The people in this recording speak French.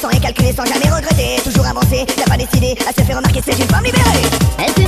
sans rien sans jamais regretter, toujours avancer, n'a pas décidé à se faire remarquer, c'est une femme libérée. Eh,